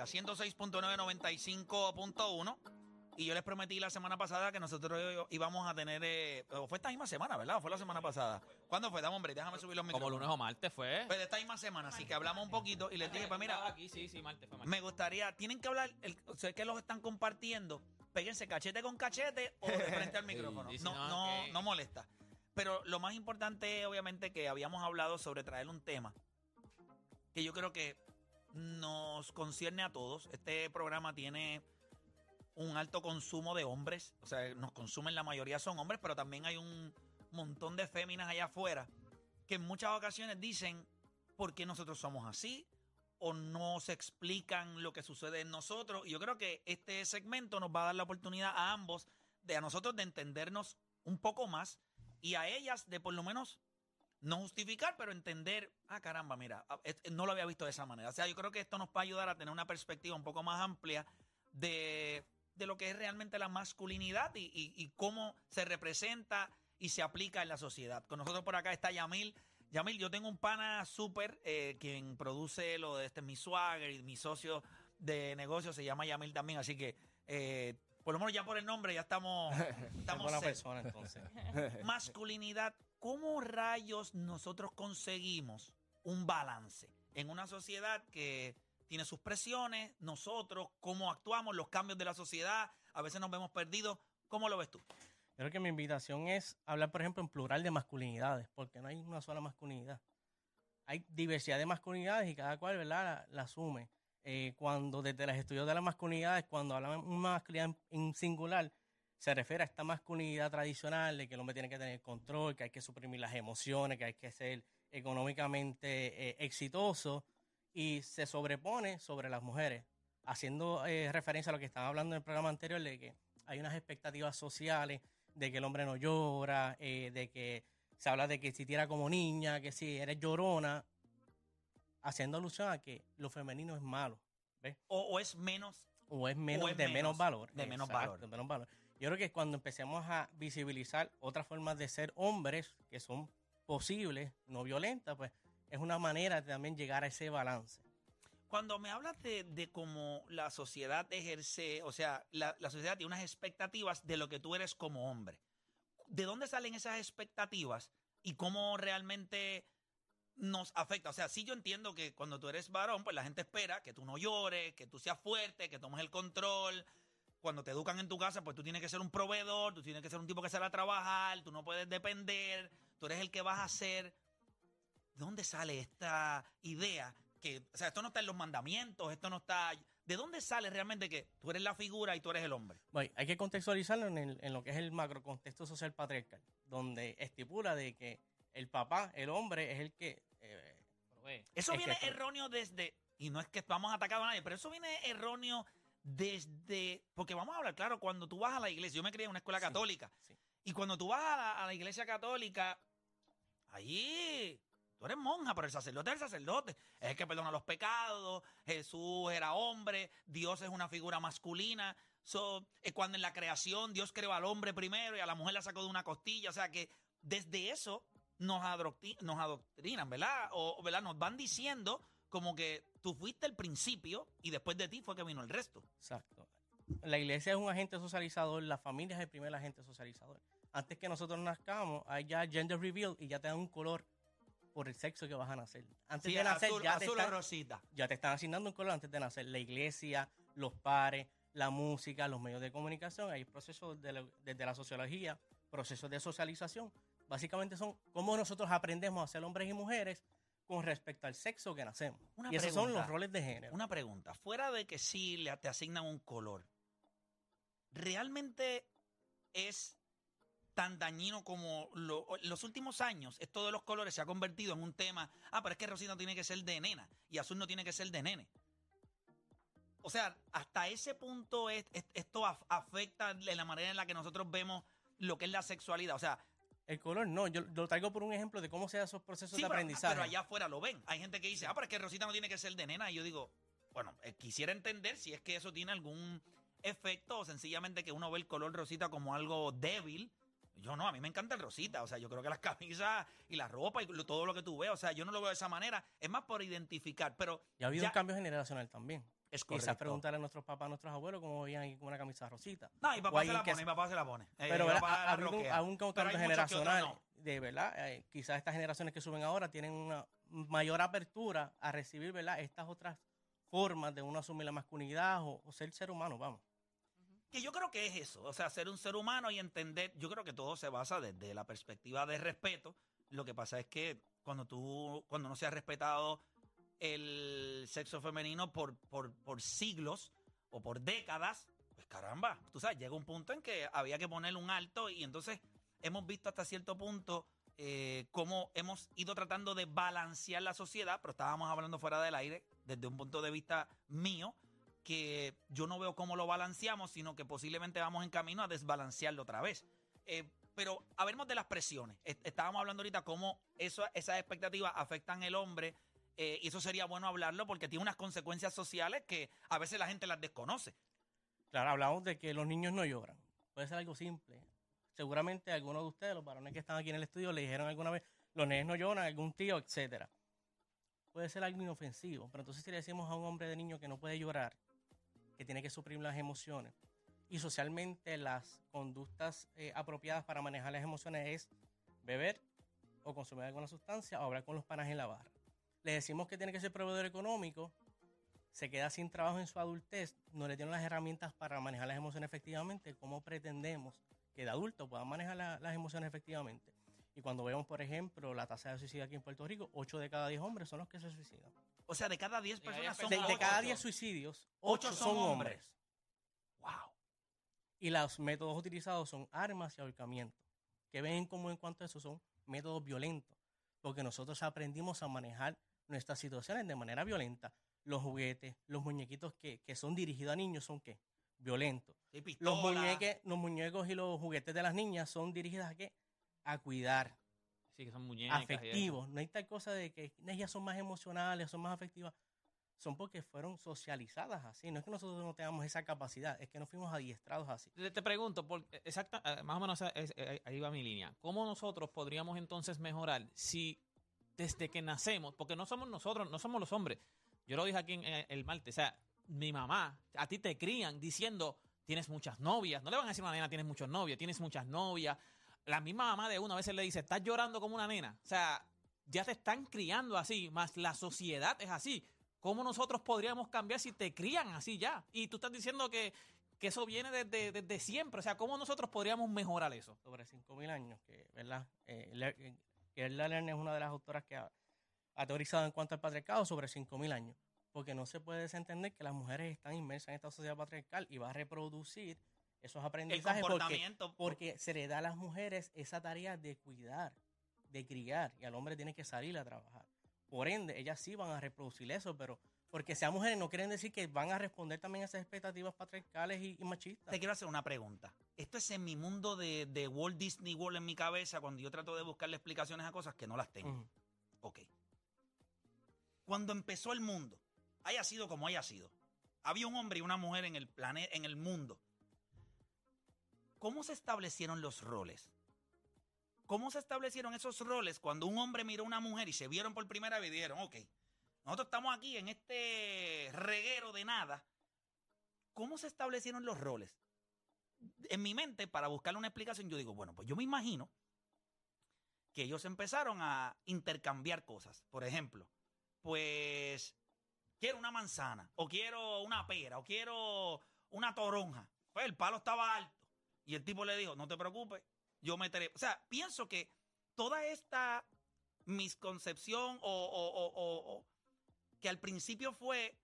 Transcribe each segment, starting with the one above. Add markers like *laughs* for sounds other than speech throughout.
Mega, 106.995.1. Y yo les prometí la semana pasada que nosotros íbamos a tener. eh, fue esta misma semana, ¿verdad? ¿O fue la semana pasada? ¿Cuándo fue? Dame, hombre, déjame subir los Como micrófonos. lunes o martes fue. Pues de esta misma semana, así que hablamos un poquito y les dije, pues mira, aquí, sí, sí, martes fue martes. me gustaría, tienen que hablar, el, sé que los están compartiendo, péguense cachete con cachete o de *laughs* frente al micrófono. No, no, no molesta. Pero lo más importante, obviamente, que habíamos hablado sobre traer un tema que yo creo que nos concierne a todos. Este programa tiene un alto consumo de hombres, o sea, nos consumen la mayoría son hombres, pero también hay un montón de féminas allá afuera que en muchas ocasiones dicen por qué nosotros somos así o no se explican lo que sucede en nosotros. Y yo creo que este segmento nos va a dar la oportunidad a ambos, de a nosotros de entendernos un poco más y a ellas de por lo menos no justificar, pero entender, ah, caramba, mira, ah, es- no lo había visto de esa manera. O sea, yo creo que esto nos va a ayudar a tener una perspectiva un poco más amplia de, de lo que es realmente la masculinidad y, y- y cómo se representa y se aplica en la sociedad. Con nosotros por acá está Yamil. Yamil, yo tengo un pana súper, eh, quien produce lo de este, mi swagger y mi socio de negocio se llama Yamil también, así que eh, por lo menos ya por el nombre ya estamos, *laughs* estamos buena persona entonces. *laughs* masculinidad, ¿cómo rayos nosotros conseguimos un balance en una sociedad que tiene sus presiones, nosotros, cómo actuamos, los cambios de la sociedad, a veces nos vemos perdidos? ¿Cómo lo ves tú? Creo que mi invitación es hablar, por ejemplo, en plural de masculinidades, porque no hay una sola masculinidad. Hay diversidad de masculinidades y cada cual, ¿verdad?, la, asume. Eh, cuando desde los estudios de las masculinidades, cuando hablan de una masculinidad en singular, se refiere a esta masculinidad tradicional de que el hombre tiene que tener control, que hay que suprimir las emociones, que hay que ser económicamente eh, exitoso y se sobrepone sobre las mujeres, haciendo eh, referencia a lo que estaba hablando en el programa anterior de que hay unas expectativas sociales de que el hombre no llora, eh, de que se habla de que si tira como niña, que si eres llorona, haciendo alusión a que lo femenino es malo, ¿ves? ¿O, o es menos? O es menos es de menos, menos valor. de menos Exacto, valor. de menos valor. Yo creo que cuando empecemos a visibilizar otras formas de ser hombres que son posibles, no violentas, pues es una manera de también llegar a ese balance. Cuando me hablas de, cómo la sociedad ejerce, o sea, la sociedad tiene unas expectativas de lo que tú eres como hombre. ¿De dónde salen esas expectativas y cómo realmente nos afecta? O sea, sí yo entiendo que cuando tú eres varón, pues la gente espera que tú no llores, que tú seas fuerte, que tomes el control. Cuando te educan en tu casa, pues tú tienes que ser un proveedor, tú tienes que ser un tipo que sale a trabajar, tú no puedes depender, tú eres el que vas a hacer. ¿De dónde sale esta idea? Que, o sea, esto no está en los mandamientos, esto no está... ¿De dónde sale realmente que tú eres la figura y tú eres el hombre? Bueno, hay que contextualizarlo en, el- en lo que es el macro contexto social patriarcal, donde estipula de que el papá, el hombre, es el que eh, provee. Eso Es viene que- erróneo desde, y no es que estamos atacando a nadie, pero eso viene erróneo desde, porque vamos a hablar, claro, cuando tú vas a la iglesia, yo me crié en una escuela católica, sí. y cuando tú vas a la, a la iglesia católica, allí tú eres monja, pero el sacerdote es el sacerdote, es el que perdona los pecados, Jesús era hombre, Dios es una figura masculina, so, es cuando en la creación Dios creó al hombre primero y a la mujer la sacó de una costilla, o sea que desde eso nos, adoctri- nos adoctrinan, ¿verdad? O, o, ¿verdad? Nos van diciendo como que tú fuiste el principio y después de ti fue que vino el resto. Exacto. La iglesia es un agente socializador, la familia es el primer agente socializador. Antes que nosotros nazcamos, hay ya gender reveal y ya te dan un color por el sexo que vas a nacer. Antes Sí, de nacer azul, ya, te azul están, rosita. ya te están asignando un color antes de nacer. La iglesia, los pares, la música, los medios de comunicación, hay procesos de la- desde la sociología, procesos de socialización. Básicamente son cómo nosotros aprendemos a ser hombres y mujeres con respecto al sexo que nacemos. Una y esos son los roles de género. Una pregunta. Fuera de que sí le, te asignan un color, ¿realmente es tan dañino como lo- los últimos años? Esto de los colores se ha convertido en un tema. Ah, pero es que Rosita tiene que ser de nena y azul no tiene que ser de nene. O sea, hasta ese punto es- es- esto af- afecta en la manera en la que nosotros vemos lo que es la sexualidad. O sea, El color no, yo lo traigo por un ejemplo de cómo se dan esos procesos Sí, de pero, aprendizaje. pero allá afuera lo ven. Hay gente que dice, ah, pero es que Rosita no tiene que ser de nena. Y yo digo, bueno, eh, quisiera entender si es que eso tiene algún efecto o sencillamente que uno ve el color rosita como algo débil. Yo no, a mí me encanta el rosita. O sea, yo creo que las *laughs* camisas y la ropa y lo- todo lo que tú ves, o sea, yo no lo veo de esa manera. Es más por identificar, pero y ha habido ya- un cambio generacional también. Es Quizás correcto. preguntarle a nuestros papás, a nuestros abuelos, cómo veían ahí con una camisa rosita. No, mi papá se la pone, mi papá se la pone. Eh, Pero habido un, Pero otros generacional. no. De verdad, Eh, quizás estas generaciones que suben ahora tienen una mayor apertura a recibir ¿verdad? estas otras formas de uno asumir la masculinidad o, o ser ser humano, vamos. Que yo creo que es eso, o sea, ser un ser humano y entender, yo creo que todo se basa desde la perspectiva de respeto. Lo que pasa es que cuando tú, cuando no se ha respetado el sexo femenino por, por, por siglos o por décadas, pues caramba, tú sabes, llega un punto en que había que ponerle un alto y entonces hemos visto hasta cierto punto eh, cómo hemos ido tratando de balancear la sociedad, pero estábamos hablando fuera del aire desde un punto de vista mío, que yo no veo cómo lo balanceamos, sino que posiblemente vamos en camino a desbalancearlo otra vez. Eh, pero hablemos de las presiones. Est- Estábamos hablando ahorita cómo eso, esas expectativas afectan al hombre eh, y eso sería bueno hablarlo porque tiene unas consecuencias sociales que a veces la gente las desconoce. Claro, hablamos de que los niños no lloran. Puede ser algo simple. Seguramente algunos de ustedes, los varones que están aquí en el estudio, le dijeron alguna vez, los niños no lloran, algún tío, etcétera. Puede ser algo inofensivo, pero entonces si le decimos a un hombre de niño que no puede llorar, que tiene que suprimir las emociones, y socialmente las conductas eh, apropiadas para manejar las emociones es beber o consumir alguna sustancia o hablar con los panas en la barra. Le decimos que tiene que ser proveedor económico, se queda sin trabajo en su adultez, no le tienen las herramientas para manejar las emociones efectivamente, ¿cómo pretendemos que de adulto puedan manejar la- las emociones efectivamente? Y cuando vemos, por ejemplo, la tasa de suicidio aquí en Puerto Rico, 8 de cada 10 hombres son los que se suicidan. O sea, de cada 10 Y ahí personas son De, de cada ocho. 10 suicidios, Ocho 8 son son hombres. hombres. Wow. Y los métodos utilizados son armas y ahorcamiento. Que ven en común en cuanto a eso son métodos violentos. Porque nosotros aprendimos a manejar nuestras situaciones de manera violenta. Los juguetes, los muñequitos que, que son dirigidos a niños son qué? Violentos. Sí, Los, muñeques, los muñecos y los juguetes de las niñas son dirigidos a qué? A cuidar, Sí, que son muñecas. afectivos. No hay tal cosa de que ellas son más emocionales, son más afectivas. Son porque fueron socializadas así. No es que nosotros no tengamos esa capacidad, es que no fuimos adiestrados así. Te, pregunto, por, exacta, eh, más o menos es- eh, ahí va mi línea. ¿Cómo nosotros podríamos entonces mejorar si desde que nacemos, porque no somos nosotros, no somos los hombres. Yo lo dije aquí en el martes, o sea, mi mamá, a ti te crían diciendo, tienes muchas novias. No le van a decir a una nena, tienes muchas novias, tienes muchas novias. La misma mamá de uno a veces le dice, estás llorando como una nena. O sea, ya te están criando así, más la sociedad es así. ¿Cómo nosotros podríamos cambiar si te crían así ya? Y tú estás diciendo que, que eso viene desde, desde siempre. O sea, ¿cómo nosotros podríamos mejorar eso? sobre 5.000 años, que, ¿verdad? Eh, eh, Gerda Lerner es una de las autoras que ha, ha teorizado en cuanto al patriarcado sobre 5.000 años, porque no se puede desentender que las mujeres están inmersas en esta sociedad patriarcal y va a reproducir esos El aprendizajes porque, comportamiento. porque se le da a las mujeres esa tarea de cuidar, de criar, y al hombre tiene que salir a trabajar. Por ende, ellas sí van a reproducir eso, pero porque sean mujeres no quieren decir que van a responder también a esas expectativas patriarcales y, y machistas. Te quiero hacer una pregunta. Esto es en mi mundo de, de Walt Disney World en mi cabeza cuando yo trato de buscarle explicaciones a cosas que no las tengo. Ok. Cuando empezó el mundo, haya sido como haya sido, había un hombre y una mujer en el planeta, en el mundo. ¿Cómo se establecieron los roles? ¿Cómo se establecieron esos roles cuando un hombre miró a una mujer y se vieron por primera vez y dijeron, ok, nosotros estamos aquí en este reguero de nada? ¿Cómo se establecieron los roles? En mi mente, para buscarle una explicación, yo digo, bueno, pues yo me imagino que ellos empezaron a intercambiar cosas. Por ejemplo, pues quiero una manzana, o quiero una pera, o quiero una toronja. Pues el palo estaba alto. Y el tipo le dijo, no te preocupes, yo meteré. O sea, pienso que toda esta misconcepción o, o- o- o- que al principio fue,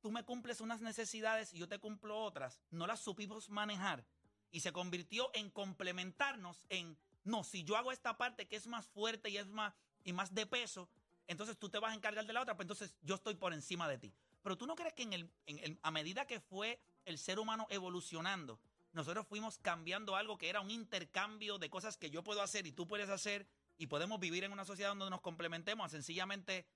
tú me cumples unas necesidades y yo te cumplo otras, no las supimos manejar. Y se convirtió en complementarnos en, no, si yo hago esta parte que es más fuerte y es más, y más de peso, entonces tú te vas a encargar de la otra, pues entonces yo estoy por encima de ti. Pero tú no crees que en el, a medida que fue el ser humano evolucionando, nosotros fuimos cambiando algo que era un intercambio de cosas que yo puedo hacer y tú puedes hacer y podemos vivir en una sociedad donde nos complementemos a sencillamente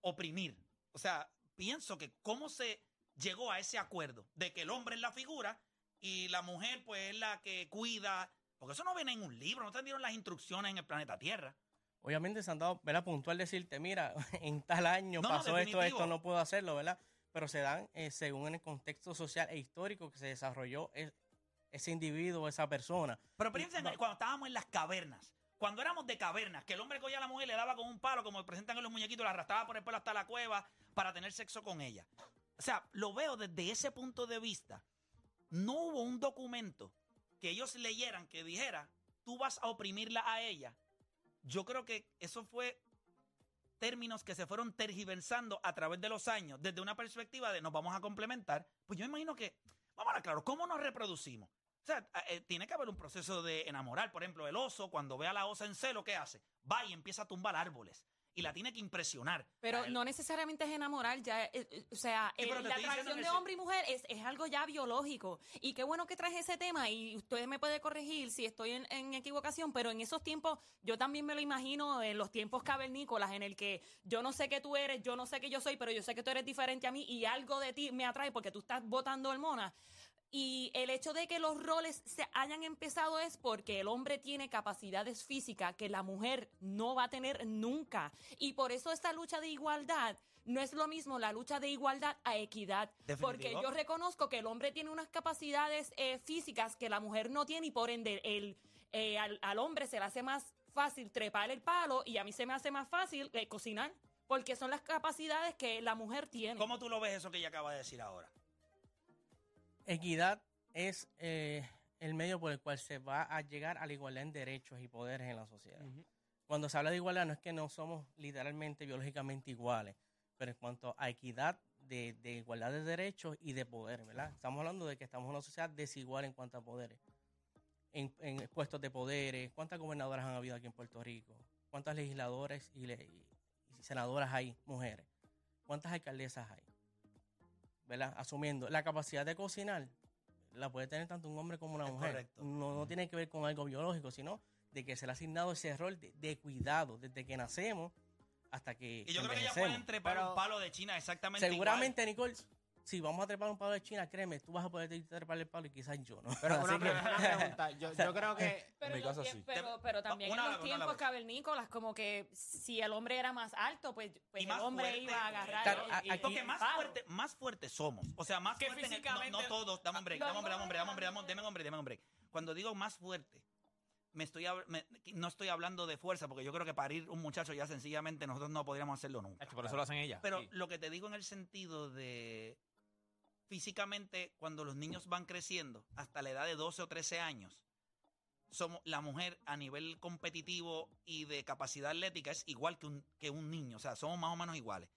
oprimir. O sea, pienso que cómo se llegó a ese acuerdo de que el hombre es la figura y la mujer pues es la que cuida, porque eso no viene en un libro, no te dieron las instrucciones en el planeta Tierra. Obviamente se han dado, ¿verdad? Puntual decirte, mira, *laughs* en tal año No, no, pasó esto, esto, no puedo hacerlo, ¿verdad? Pero se dan eh, según el contexto social e histórico que se desarrolló e- ese individuo, esa persona. Pero piensen cuando estábamos en las cavernas. Cuando éramos de cavernas, que el hombre cogía a la mujer, le daba con un palo, como presentan en los muñequitos, la arrastraba por el pelo hasta la cueva para tener sexo con ella. O sea, lo veo desde ese punto de vista. No hubo un documento que ellos leyeran que dijera, tú vas a oprimirla a ella. Yo creo que eso fue términos que se fueron tergiversando a través de los años, desde una perspectiva de nos vamos a complementar. Pues yo imagino que, vamos a claro, ¿cómo nos reproducimos? O sea, eh, tiene que haber un proceso de enamorar. Por ejemplo, el oso, cuando ve a la osa en celo, ¿qué hace? Va y empieza a tumbar árboles. Y la tiene que impresionar. Pero no necesariamente es enamorar, ya, eh, eh, o sea, Sí, pero el- te la atracción de hombre y mujer es, es algo ya biológico. Y qué bueno que traes ese tema y usted me puede corregir si estoy en, en equivocación, pero en esos tiempos yo también me lo imagino en los tiempos cavernícolas en el que yo no sé qué tú eres, yo no sé qué yo soy, pero yo sé que tú eres diferente a mí y algo de ti me atrae porque tú estás botando hormonas. Y el hecho de que los roles se hayan empezado es porque el hombre tiene capacidades físicas que la mujer no va a tener nunca. Y por eso esta lucha de igualdad no es lo mismo la lucha de igualdad a equidad. Porque yo reconozco que el hombre tiene unas capacidades eh, físicas que la mujer no tiene y por ende el, eh, al, al hombre se le hace más fácil trepar el palo y a mí se me hace más fácil eh, cocinar. Porque son las capacidades que la mujer tiene. ¿Cómo tú lo ves eso que ella acaba de decir ahora? Equidad es eh, el medio por el cual se va a llegar a la igualdad en derechos y poderes en la sociedad. Cuando se habla de igualdad no es que no somos literalmente biológicamente iguales, pero en cuanto a equidad de, de igualdad de derechos y de poder, ¿verdad? Estamos hablando de que estamos en una sociedad desigual en cuanto a poderes. En, en puestos de poderes, ¿cuántas gobernadoras han habido aquí en Puerto Rico? ¿Cuántas legisladoras y, le- y senadoras hay, mujeres? ¿Cuántas alcaldesas hay? ¿Verdad? Asumiendo la capacidad de cocinar, la puede tener tanto un hombre como una Es mujer. correcto. No, no tiene que ver con algo biológico, sino de que se le ha asignado ese rol de, de cuidado desde que nacemos hasta que Y yo creo que ella envejecemos. puede trepar Pero- un palo de China exactamente Seguramente, Nicole, si vamos a trepar un palo de China, créeme, tú vas a poder trepar el palo y quizás yo no. Pero *laughs* una, Así que- pre- una pregunta, *laughs* yo, yo creo que *laughs* Pero, en mi en los caso sí. pero, pero también Una en los tiempos cavernícolas, como que si el hombre era más alto, pues, pues el hombre fuerte. iba a agarrar. Claro, el- el- Porque el más palo. fuerte, más fuerte somos. O sea, más Que fuerte en el- no, físicamente- no todos, dame un break, No, dame un break, no, dame un break, dame no, dame un break, dame break. Cuando digo más fuerte, me estoy me- no estoy hablando de fuerza, porque yo creo que parir un muchacho ya sencillamente nosotros no podríamos hacerlo nunca. Por eso lo hacen ellas. Pero sí. lo que te digo en el sentido de físicamente, cuando los niños van creciendo hasta la edad de 12 o 13 años, somos, la mujer a nivel competitivo y de capacidad atlética es igual que un, que un niño, o sea, somos más o menos iguales.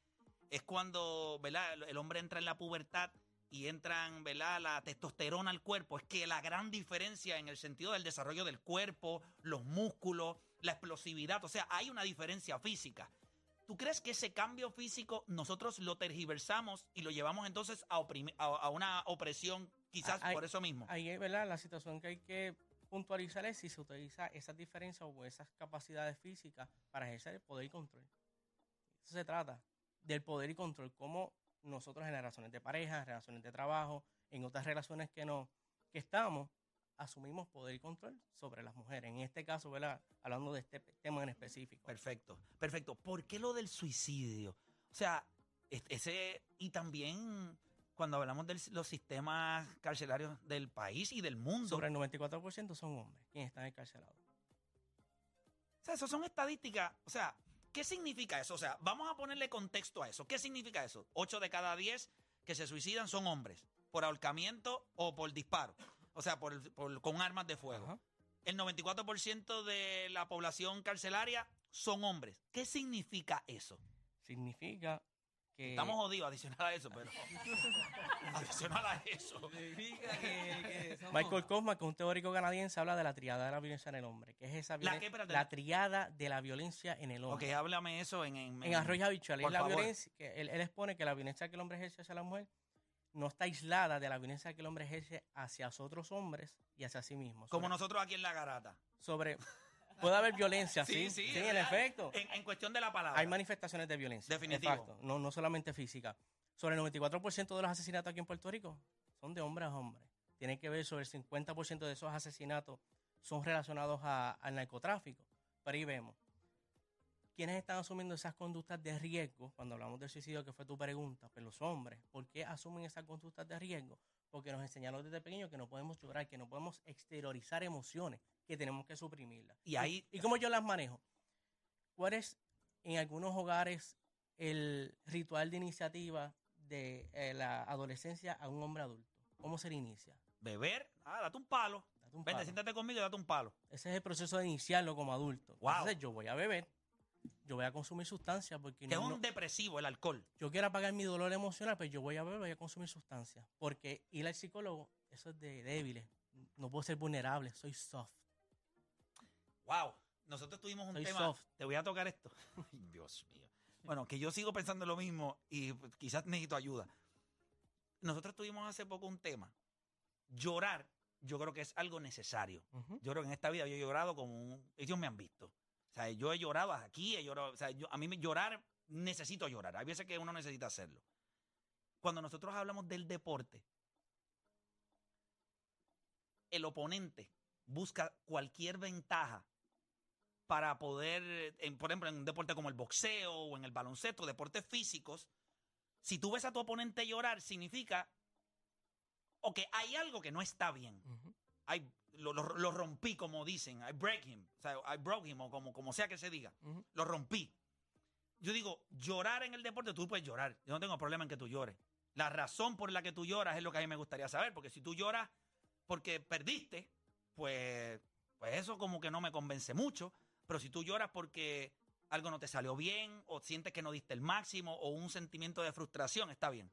Es cuando el hombre entra en la pubertad y entran ¿verdad? la testosterona al cuerpo. Es que la gran diferencia en el sentido del desarrollo del cuerpo, los músculos, la explosividad, o sea, hay una diferencia física. ¿Tú crees que ese cambio físico nosotros lo tergiversamos y lo llevamos entonces a, a, a una opresión quizás por eso mismo? Ahí, ¿verdad? La situación que hay que puntualizar es si se utiliza esas diferencias o esas capacidades físicas para ejercer el poder y control. Eso se trata del poder y control, como nosotros en las relaciones de pareja, relaciones de trabajo, en otras relaciones que no que estamos, asumimos poder y control sobre las mujeres. En este caso, ¿verdad? Hablando de este tema en específico. Perfecto, perfecto. ¿Por qué lo del suicidio? O sea, es- ese y también cuando hablamos de los sistemas carcelarios del país y del mundo. Sobre el 94% son hombres quienes están encarcelados. O sea, eso son estadísticas. O sea, ¿qué significa eso? O sea, vamos a ponerle contexto a eso. ¿Qué significa eso? 8 de cada 10 que se suicidan son hombres, por ahorcamiento o por disparo. O sea, por, por- con armas de fuego. Ajá. El 94% de la población carcelaria son hombres. ¿Qué significa eso? Significa que... Estamos jodidos adicional a eso, pero. *laughs* adicional a eso. Michael Kaufman, que es un teórico canadiense, habla de la triada de la violencia en el hombre. que es esa ¿La violen- qué? Espérate. La triada de la violencia en el Ok, hombre. háblame eso en. En, en arroyo habitual. por Es la favor. violencia que él, él expone que la violencia que el hombre ejerce hacia la mujer no está aislada de la violencia que el hombre ejerce hacia otros hombres y hacia sí mismo. Como nosotros aquí en la garata. sobre puede haber violencia, *laughs* sí, sí, es en real. efecto. En, en cuestión de la palabra. Hay manifestaciones de violencia. Definitivo. Exacto, no, no solamente física. Sobre el 94% de los asesinatos aquí en Puerto Rico son de hombres a hombres. Tiene que ver sobre el 50% de esos asesinatos son relacionados a- al narcotráfico. Pero ahí vemos. ¿Quiénes están asumiendo esas conductas de riesgo? Cuando hablamos del suicidio, que fue tu pregunta, pues los hombres. ¿Por qué asumen esas conductas de riesgo? Porque nos enseñaron desde pequeños que no podemos llorar, que no podemos exteriorizar emociones, que tenemos que suprimirlas. Y ahí- ¿Y cómo yo las manejo? ¿Cuál es en algunos hogares el ritual de iniciativa de eh, la adolescencia a un hombre adulto? ¿Cómo se le inicia? Beber, ah, date un palo. Date un Vente, palo. siéntate conmigo y date un palo. Ese es el proceso de iniciarlo como adulto. Wow. Entonces yo voy a beber, yo voy a consumir sustancias porque Que es no- un no- depresivo el alcohol. yo quiero apagar mi dolor emocional, pero yo voy a beber, voy a consumir sustancias. Porque ir al psicólogo, eso es de débiles. No puedo ser vulnerable, soy soft. Wow. Nosotros tuvimos un Soy tema. soft. Te voy a tocar esto. *laughs* Ay, Dios mío. Bueno, que yo sigo pensando lo mismo y quizás necesito ayuda. Nosotros tuvimos hace poco un tema. Llorar, yo creo que es algo necesario. Yo creo que en esta vida yo he llorado como un... Ellos me han visto. O sea, yo he llorado aquí, he llorado... O sea, yo- a mí llorar, necesito llorar. Hay veces que uno necesita hacerlo. Cuando nosotros hablamos del deporte, el oponente busca cualquier ventaja para poder, en- por ejemplo, en un deporte como el boxeo o en el baloncesto, deportes físicos, si tú ves a tu oponente llorar, significa o que hay algo que no está bien. I- lo, lo- lo rompí, como dicen. I break him. O sea, I broke him, o como, como sea que se diga. Lo rompí. Yo digo, llorar en el deporte, tú puedes llorar. Yo no tengo problema en que tú llores. La razón por la que tú lloras es lo que a mí me gustaría saber. Porque si tú lloras porque perdiste, pues, pues eso como que no me convence mucho. Pero si tú lloras porque algo no te salió bien, o sientes que no diste el máximo, o un sentimiento de frustración, está bien.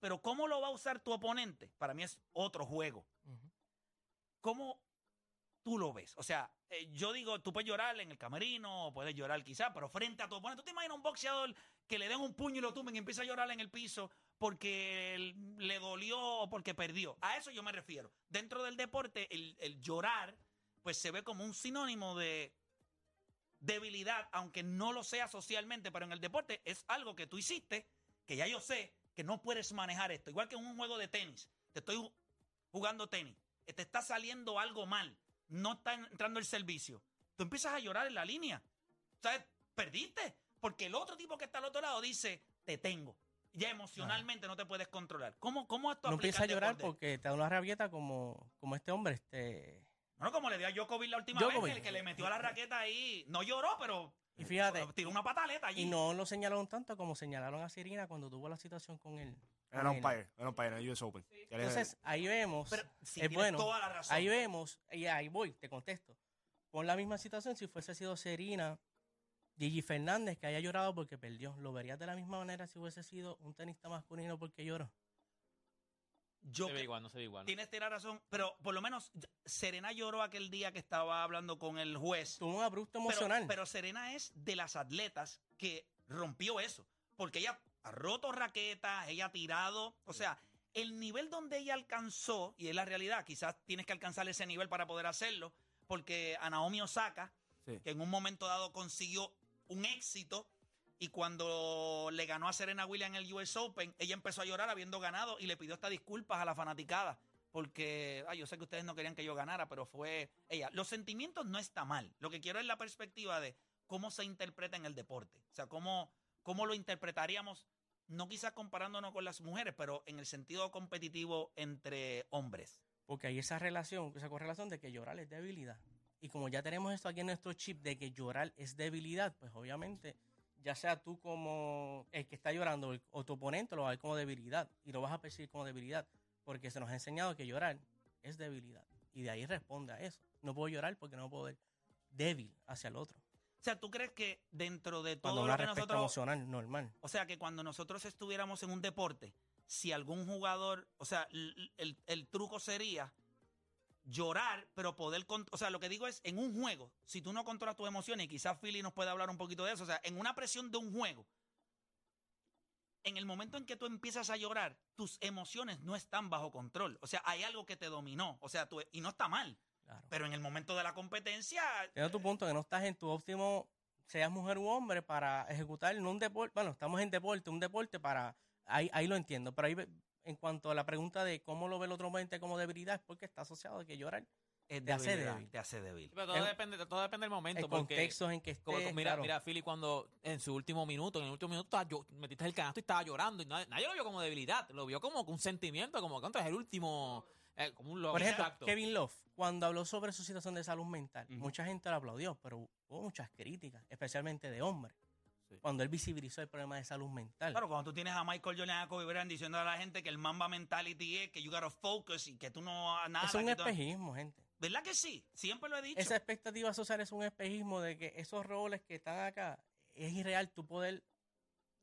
Pero ¿cómo lo va a usar tu oponente? Para mí es otro juego. ¿Cómo tú lo ves? O sea, eh, yo digo, tú puedes llorar en el camerino, puedes llorar quizás, pero frente a tu oponente. ¿Tú te imaginas un boxeador que le den un puño y lo tumben y empieza a llorar en el piso porque le dolió o porque perdió? A eso yo me refiero. Dentro del deporte, el, llorar, pues se ve como un sinónimo de debilidad, aunque no lo sea socialmente, pero en el deporte es algo que tú hiciste, que ya yo sé que no puedes manejar esto. Igual que en un juego de tenis. Te estoy ju- jugando tenis. Te está saliendo algo mal. No está entrando el servicio. Tú empiezas a llorar en la línea. ¿Sabes? Perdiste. Porque el otro tipo que está al otro lado dice, te tengo. Ya emocionalmente no te puedes controlar. ¿Cómo, cómo esto No aplica empieza a llorar porque te da una rabieta como, como este hombre, este... Bueno, como le dio a Djokovic la última Djokovic. vez, el que le metió a la raqueta ahí. No lloró, pero Y fíjate, tiró una pataleta allí. y no lo señalaron tanto como señalaron a Serena cuando tuvo la situación con él. Era con un era un umpire en el US Open. Entonces, ahí vemos, Pero es bueno, toda la razón. ahí vemos, y ahí voy, te contesto. Pon la misma situación si fuese sido Serena, Gigi Fernández, que haya llorado porque perdió. ¿Lo verías de la misma manera si hubiese sido un tenista masculino porque lloró? Yo se ve igual, no se ve igual. Tienes toda la razón, pero por lo menos Serena lloró aquel día que estaba hablando con el juez. Tuvo un abrupto Pero- emocional. Pero, Serena es de las atletas que rompió eso. Porque ella ha roto raquetas, ella ha tirado. O sea, el nivel donde ella alcanzó, y es la realidad, quizás tienes que alcanzar ese nivel para poder hacerlo, porque a Naomi Osaka, Sí. que en un momento dado consiguió un éxito, y cuando le ganó a Serena Williams en el US Open, ella empezó a llorar habiendo ganado y le pidió hasta disculpas a la fanaticada. Porque, ay, yo sé que ustedes no querían que yo ganara, pero fue ella. Los sentimientos no está mal. Lo que quiero es la perspectiva de cómo se interpreta en el deporte. O sea, cómo, cómo lo interpretaríamos, no quizás comparándonos con las mujeres, pero en el sentido competitivo entre hombres. Porque hay esa relación, esa correlación de que llorar es debilidad. Y como ya tenemos esto aquí en nuestro chip de que llorar es debilidad, pues obviamente, ya sea tú como el que está llorando o tu oponente, lo va a ver como debilidad y lo vas a percibir como debilidad, porque se nos ha enseñado que llorar es debilidad. Y de ahí responde a eso. No puedo llorar porque no puedo ver débil hacia el otro. O sea, ¿tú crees que dentro de Cuando todo una lo que nosotros... emocional normal. O sea, que cuando nosotros estuviéramos en un deporte, si algún jugador, o sea, el, el truco sería llorar, pero poder, o sea, lo que digo es, en un juego, si tú no controlas tus emociones, y quizás Philly nos puede hablar un poquito de eso, o sea, en una presión de un juego, en el momento en que tú empiezas a llorar, tus emociones no están bajo control, o sea, hay algo que te dominó, o sea, tú, y no está mal, Claro. pero en el momento de la competencia, Entiendo tu punto que no estás en tu óptimo, seas mujer u hombre, para ejecutar en un deporte. Bueno, estamos en deporte, un deporte para. Ahí, ahí lo entiendo. Pero ahí, ve- en cuanto a la pregunta de cómo lo ve el otro oponente como debilidad, es porque está asociado a que llorar. es Te hace débil. te hace débil. Pero todo En- depende, todo depende del momento. El porque contexto en que esté. como- como- mira, claro. mira, Philly cuando en su último minuto, en el último minuto estaba yo- metiste el canasto y estaba llorando. Y nadie, nadie lo vio como debilidad, lo vio como un sentimiento, como contra el último, eh, como un logro. Por ejemplo, Exacto. Kevin Love, cuando habló sobre su situación de salud mental, mucha gente lo aplaudió, pero hubo muchas críticas, especialmente de hombres. Sí. Cuando él visibilizó el problema de salud mental. Claro, cuando tú tienes a Michael Jordan y a Kobe Bryant diciendo a la gente que el Mamba mentality es que you gotta focus y que tú no nada. es un tú- espejismo, gente. ¿Verdad que sí? Siempre lo he dicho. Esa expectativa social es un espejismo de que esos roles que están acá es irreal tú poder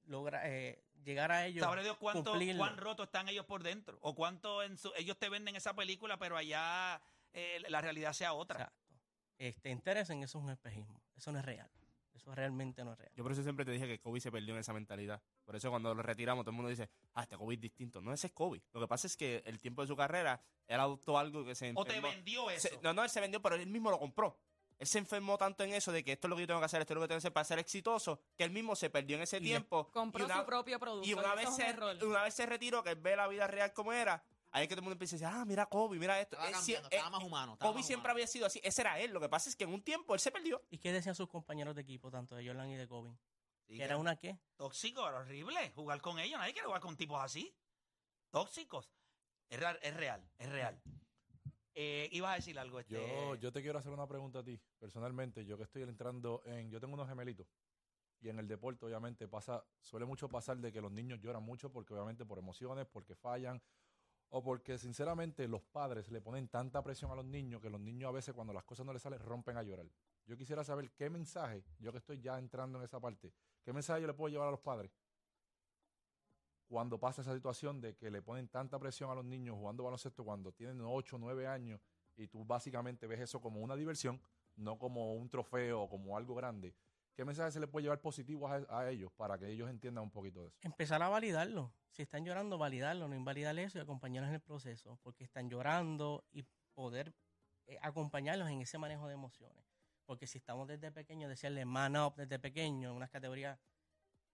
lograr eh, llegar a ellos. Sabrá Dios cuánto, cumplirlo. cuán rotos están ellos por dentro. O cuánto en su- ellos te venden esa película, pero allá eh, la realidad sea otra. Exacto. Este, interesen, eso es un espejismo. Eso no es real. Eso realmente no es real. Yo por eso siempre te dije que Kobe se perdió en esa mentalidad. Por eso cuando lo retiramos todo el mundo dice, ah, este Kobe es distinto. No, ese es Kobe. Lo que pasa es que el tiempo de su carrera, él adoptó algo que se o te vendió eso. Se- no, no, él se vendió, pero él mismo lo compró. Él se enfermó tanto en eso de que esto es lo que yo tengo que hacer, esto es lo que tengo que hacer para ser exitoso, que él mismo se perdió en ese Y tiempo. Compró y una, su propio producto. y una vez, un se, error. una vez se retiró, que él ve la vida real como era, ahí es que todo el mundo empieza a decir, ah, mira Kobe, mira esto. Estaba Él cambiando, eh, estaba más humano. estaba Kobe más siempre humano. había sido así. Ese era él. Lo que pasa es que en un tiempo él se perdió. ¿Y qué decían sus compañeros de equipo, tanto de Jordan y de Kobe? Sí, ¿Que era una qué? Tóxico, era horrible jugar con ellos. Nadie quiere jugar con tipos así. Tóxicos. Es, real, es real, es real. Eh, ibas a decir algo, este. Yo, yo te quiero hacer una pregunta a ti, personalmente. Yo que estoy entrando en. Yo tengo unos gemelitos. Y en el deporte, obviamente, pasa, suele mucho pasar de que los niños lloran mucho porque, obviamente, por emociones, porque fallan, o porque, sinceramente, los padres le ponen tanta presión a los niños que los niños a veces, cuando las cosas no les salen, rompen a llorar. Yo quisiera saber qué mensaje, yo que estoy ya entrando en esa parte, qué mensaje yo le puedo llevar a los padres cuando pasa esa situación de que le ponen tanta presión a los niños jugando baloncesto cuando tienen 8, 9 años y tú básicamente ves eso como una diversión, no como un trofeo o como algo grande. ¿Qué mensaje se le puede llevar positivo a, ellos para que ellos entiendan un poquito de eso? Empezar a validarlo. Si están llorando, validarlo, no invalidar eso y acompañarlos en el proceso, porque están llorando y poder eh, acompañarlos en ese manejo de emociones. Porque si estamos desde pequeños, decirle man up desde pequeño, unas categorías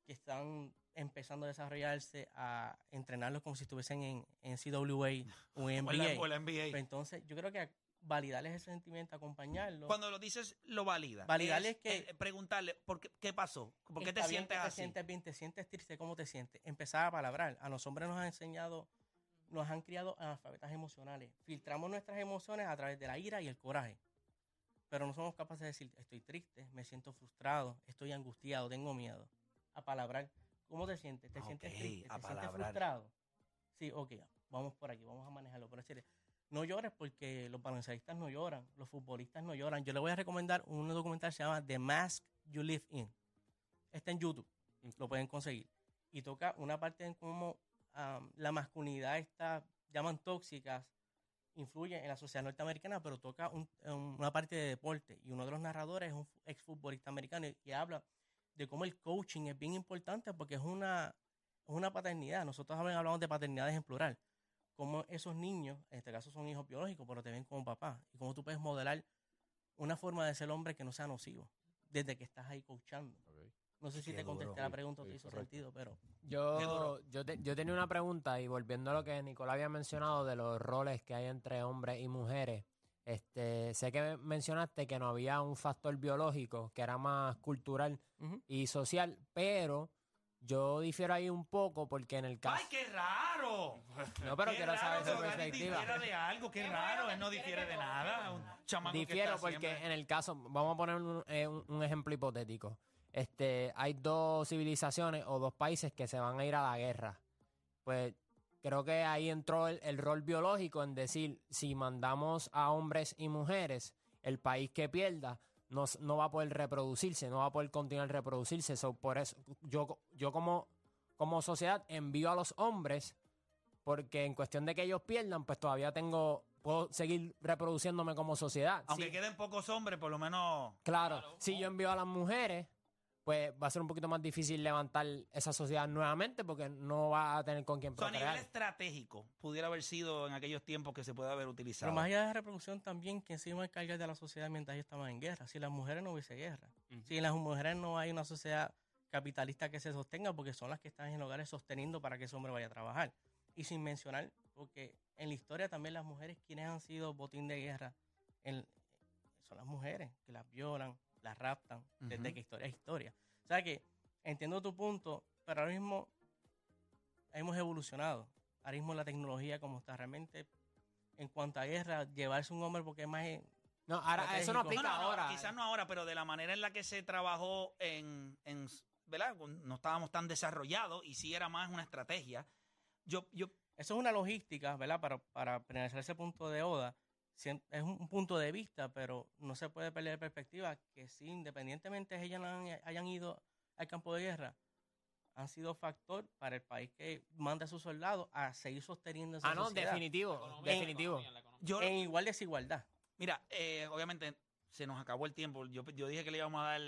que están empezando a desarrollarse, a entrenarlos como si estuviesen en, en CWA o en *laughs* o la- o la NBA. Entonces, yo creo que validarles ese sentimiento, acompañarlos. Cuando lo dices, lo valida. Validarle Es, que- eh, preguntarle, ¿por qué, ¿qué pasó? ¿Por qué te sientes que te así? sientes bien, te sientes triste, ¿cómo te sientes? Empezar a palabrar. A los hombres nos han enseñado, nos han criado analfabetas emocionales. Filtramos nuestras emociones a través de la ira y el coraje. Pero no somos capaces de decir, estoy triste, me siento frustrado, estoy angustiado, tengo miedo. A palabrar. ¿Cómo te sientes? ¿Te Ok, sientes triste? ¿Te sientes frustrado? Sí, ok, vamos por aquí, vamos a manejarlo. Pero decir, no llores porque los baloncestistas no lloran, los futbolistas no lloran. Yo le voy a recomendar un documental que se llama The Mask You Live In. Está en YouTube, lo pueden conseguir. Y toca una parte en cómo la masculinidad está, llaman tóxicas, influye en la sociedad norteamericana, pero toca un- un- una parte de deporte. Y uno de los narradores es un fu- exfutbolista americano y, y habla de cómo el coaching es bien importante porque es una, es una paternidad. Nosotros hablamos de paternidades en plural. Cómo esos niños, en este caso son hijos biológicos, pero te ven como papá. Y cómo tú puedes modelar una forma de ser hombre que no sea nocivo desde que estás ahí coachando. No sé si Qué te contesté duro. la pregunta o sí, te hizo correcto. sentido, pero. Yo, yo, te- yo tenía una pregunta y volviendo a lo que Nicolás había mencionado de los roles que hay entre hombres y mujeres, este, sé que mencionaste que no había un factor biológico, que era más cultural y social, pero Yo difiero ahí un poco porque en el caso... ¡Ay, qué raro! No, pero Qué quiero saber su perspectiva. difiera de algo, qué raro, él no difiere de nada. Un chamaco Difiero porque siempre- en el caso, vamos a poner un, eh, un- un ejemplo hipotético. Este, hay dos civilizaciones o dos países que se van a ir a la guerra. Pues creo que ahí entró el, el rol biológico en decir, si mandamos a hombres y mujeres, el país que pierda no, no va a poder reproducirse, no va a poder continuar reproducirse. So, por eso, yo, yo como, como sociedad envío a los hombres porque en cuestión de que ellos pierdan, pues todavía tengo, puedo seguir reproduciéndome como sociedad. Aunque Sí, queden pocos hombres, por lo menos... claro, si yo envío a las mujeres, pues va a ser un poquito más difícil levantar esa sociedad nuevamente porque no va a tener con quién O sea, a nivel estratégico, pudiera haber sido en aquellos tiempos que se puede haber utilizado. Pero más allá de la reproducción también, ¿quién se iba a encargar de la sociedad mientras ellos estaban en guerra? Si las mujeres no hubiese guerra. Si en las mujeres no hay una sociedad capitalista que se sostenga, porque son las que están en hogares sosteniendo para que ese hombre vaya a trabajar. Y sin mencionar, porque en la historia también las mujeres quienes han sido botín de guerra en- son las mujeres que las violan, las raptan, desde que historia es historia. O sea que entiendo tu punto, pero ahora mismo hemos evolucionado. Ahora mismo la tecnología como está realmente en cuanto a guerra, llevarse un hombre porque es más... No, ahora, eso no aplica No, no, no, ahora. Quizás no ahora, pero de la manera en la que se trabajó en, en ¿verdad? No estábamos tan desarrollados y sí era más una estrategia. Yo, yo, Eso es una logística, ¿verdad? Para, para penalizar ese punto de Oda. Es un, un punto de vista, pero no se puede perder de perspectiva que sí, independientemente ellas no han- hayan ido al campo de guerra, han sido factor para el país que manda a sus soldados a seguir sosteniendo esa Ah, no, sociedad definitivo, Economía, definitivo. economía, la economía. yo en igual desigualdad. mira, eh, obviamente se nos acabó el tiempo. Yo, yo dije que le íbamos a dar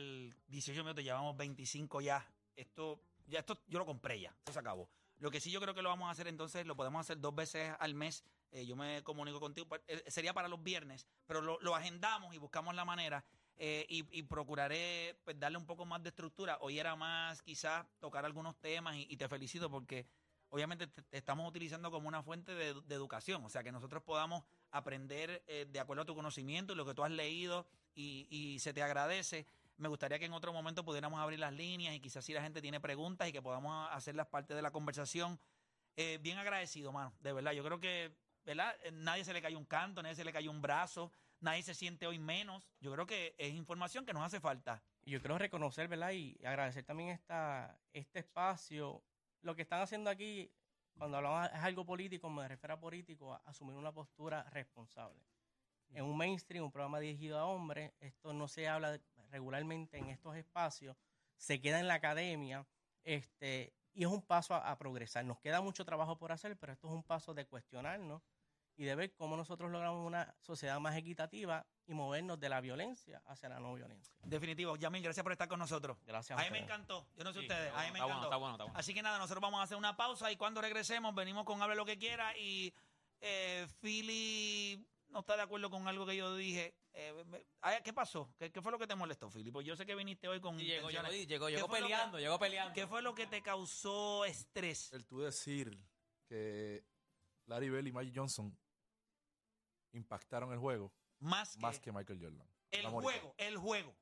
18 minutos, llevamos 25 ya. Esto, ya esto yo lo compré ya, esto se acabó. Lo que sí yo creo que lo vamos a hacer entonces, lo podemos hacer dos veces al mes. Eh, yo me comunico contigo, eh, sería para los viernes, pero lo, lo agendamos y buscamos la manera. eh, y, y procuraré pues, darle un poco más de estructura. Hoy era más quizás tocar algunos temas y, te felicito porque obviamente te, estamos utilizando como una fuente de, de educación, o sea, que nosotros podamos aprender de acuerdo a tu conocimiento y lo que tú has leído y, y se te agradece. Me gustaría que en otro momento pudiéramos abrir las líneas y quizás si la gente tiene preguntas y que podamos hacerlas parte de la conversación. Eh, bien agradecido, mano, de verdad. Yo creo que, ¿verdad? Eh, Nadie se le cayó un canto, nadie se le cayó un brazo, nadie se siente hoy menos. Yo creo que es información que nos hace falta. Yo quiero reconocer, ¿verdad? Y agradecer también esta, este espacio. Lo que están haciendo aquí, cuando hablamos es algo político, me refiero a político, a asumir una postura responsable. En un mainstream, un programa dirigido a hombres, esto no se habla regularmente en estos espacios, se queda en la academia, este, y es un paso a, a progresar. Nos queda mucho trabajo por hacer, pero esto es un paso de cuestionarnos y de ver cómo nosotros logramos una sociedad más equitativa y movernos de la violencia hacia la no violencia. Definitivo. Yamil, gracias por estar con nosotros. Gracias. A mí me encantó. Yo no sé Sí, ustedes. está A mí me bueno, está bueno, encantó. está bueno, está bueno. Así que nada, nosotros vamos a hacer una pausa y cuando regresemos venimos con Hable lo que quiera y eh, Philly no está de acuerdo con algo que yo dije. Eh, me- ay, ¿Qué pasó? ¿Qué, qué fue lo que te molestó, Philly? Pues yo sé que viniste hoy con Sí, llegó, llegó, llegó, ¿Qué llegó lo que- peleando, llegó peleando. ¿Qué fue lo que te causó estrés? El tú decir que Larry Bell y Mike Johnson impactaron el juego Más que, más que Michael Jordan. el Vamos ahorita. juego, el juego.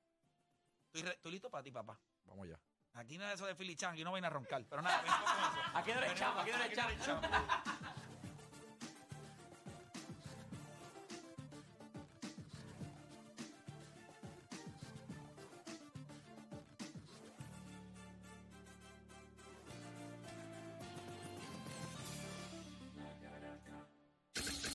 Estoy, re- estoy listo para ti, papá. Vamos allá. Aquí no es eso de Philly Chan, aquí no vayan a roncar. Pero nada, *laughs* venimos con eso. Aquí no eres chamo, aquí no eres aquí no eres chamo.